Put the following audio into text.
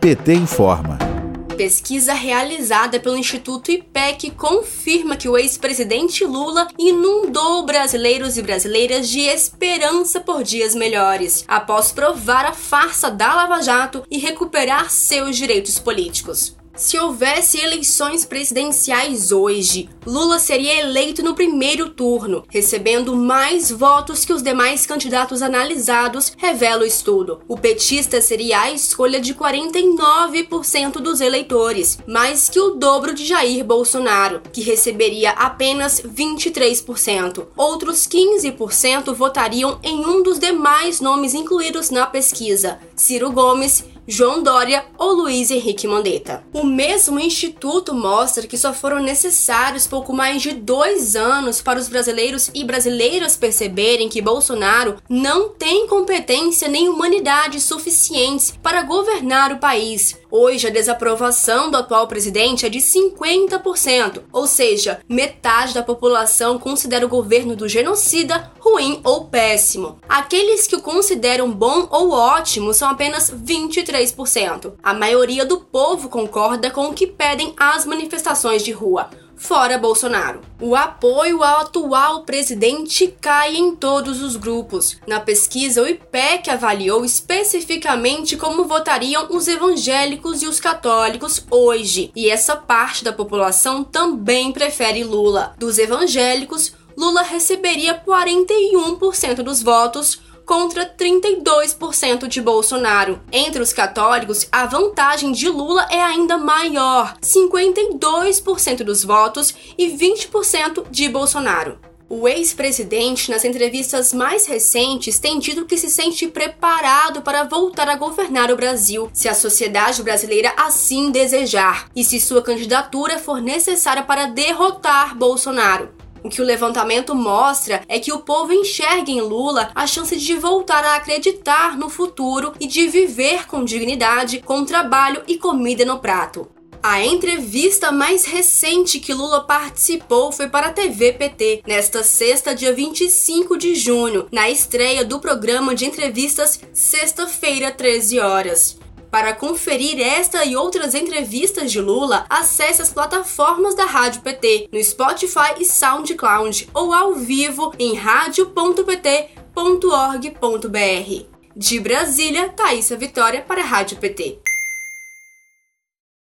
PT informa. Pesquisa realizada pelo Instituto IPEC confirma que o ex-presidente Lula inundou brasileiros e brasileiras de esperança por dias melhores, após provar a farsa da Lava Jato e recuperar seus direitos políticos. Se houvesse eleições presidenciais hoje, Lula seria eleito no primeiro turno, recebendo mais votos que os demais candidatos analisados, revela o estudo. O petista seria a escolha de 49% dos eleitores, mais que o dobro de Jair Bolsonaro, que receberia apenas 23%. Outros 15% votariam em um dos demais nomes incluídos na pesquisa: Ciro Gomes João Dória ou Luiz Henrique Mandetta. O mesmo instituto mostra que só foram necessários pouco mais de dois anos para os brasileiros e brasileiras perceberem que Bolsonaro não tem competência nem humanidade suficientes para governar o país. Hoje, a desaprovação do atual presidente é de 50%, ou seja, metade da população considera o governo do genocida ruim ou péssimo. Aqueles que o consideram bom ou ótimo são apenas 23%. A maioria do povo concorda com o que pedem as manifestações de rua fora Bolsonaro. O apoio ao atual presidente cai em todos os grupos. Na pesquisa, o IPEC avaliou especificamente como votariam os evangélicos e os católicos hoje, e essa parte da população também prefere Lula. Dos evangélicos, Lula receberia 41% dos votos contra 32% de Bolsonaro. Entre os católicos, a vantagem de Lula é ainda maior: 52% dos votos e 20% de Bolsonaro. O ex-presidente, nas entrevistas mais recentes, tem dito que se sente preparado para voltar a governar o Brasil, se a sociedade brasileira assim desejar, e se sua candidatura for necessária para derrotar Bolsonaro. O que o levantamento mostra é que o povo enxerga em Lula a chance de voltar a acreditar no futuro e de viver com dignidade, com trabalho e comida no prato. A entrevista mais recente que Lula participou foi para a TV PT, nesta sexta, dia 25 de junho, na estreia do programa de entrevistas Sexta-feira, 13 horas. Para conferir esta e outras entrevistas de Lula, acesse as plataformas da Rádio PT no Spotify e SoundCloud ou ao vivo em radio.pt.org.br. De Brasília, Thaisa Vitória para a Rádio PT.